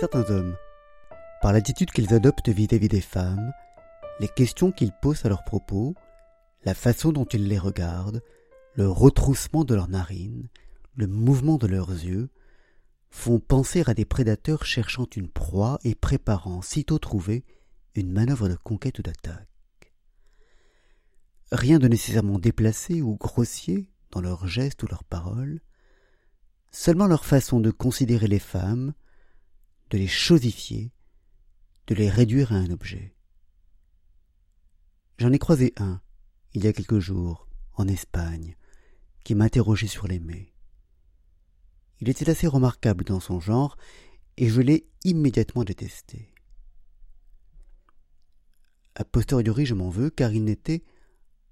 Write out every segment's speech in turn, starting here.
Certains hommes, par l'attitude qu'ils adoptent vis-à-vis des femmes, les questions qu'ils posent à leurs propos, la façon dont ils les regardent, le retroussement de leurs narines, le mouvement de leurs yeux, font penser à des prédateurs cherchant une proie et préparant, sitôt trouvée, une manœuvre de conquête ou d'attaque. Rien de nécessairement déplacé ou grossier dans leurs gestes ou leurs paroles, seulement leur façon de considérer les femmes, de les chosifier, de les réduire à un objet. J'en ai croisé un, il y a quelques jours, en Espagne, qui m'interrogeait sur l'aimer. Il était assez remarquable dans son genre, et je l'ai immédiatement détesté. A posteriori, je m'en veux, car il n'était,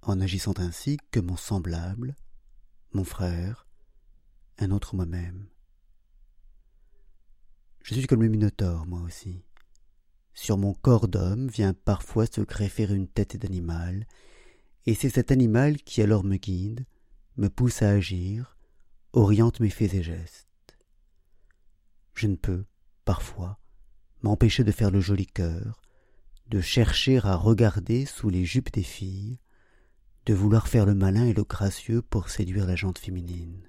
en agissant ainsi, que mon semblable, mon frère, un autre moi-même. Je suis comme le Minotaure, moi aussi. Sur mon corps d'homme vient parfois se greffer une tête d'animal, et c'est cet animal qui alors me guide, me pousse à agir, oriente mes faits et gestes. Je ne peux, parfois, m'empêcher de faire le joli cœur, de chercher à regarder sous les jupes des filles, de vouloir faire le malin et le gracieux pour séduire la jante féminine.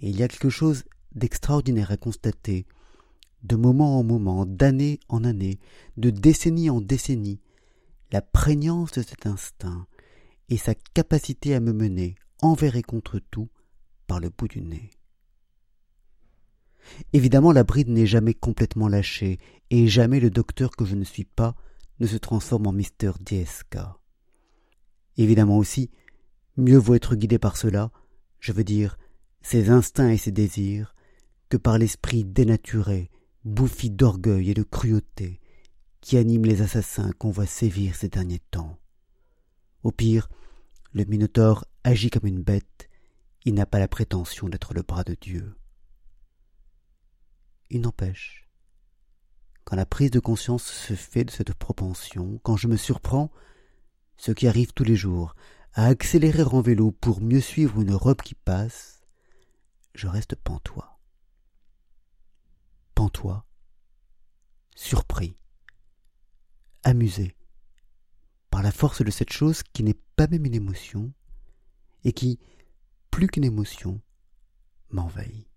Il y a quelque chose d'extraordinaire à constater, de moment en moment, d'année en année, de décennie en décennie, la prégnance de cet instinct et sa capacité à me mener, envers et contre tout, par le bout du nez. Évidemment, la bride n'est jamais complètement lâchée, et jamais le docteur que je ne suis pas ne se transforme en Mister DSK. Évidemment aussi, mieux vaut être guidé par cela, je veux dire, ses instincts et ses désirs, que par l'esprit dénaturé, bouffi d'orgueil et de cruauté, qui anime les assassins qu'on voit sévir ces derniers temps. Au pire, le Minotaure agit comme une bête, il n'a pas la prétention d'être le bras de Dieu. Il n'empêche, quand la prise de conscience se fait de cette propension, quand je me surprends, ce qui arrive tous les jours, à accélérer en vélo pour mieux suivre une robe qui passe, je reste pantois. Pantois, surpris, amusé par la force de cette chose qui n'est pas même une émotion et qui, plus qu'une émotion, m'envahit.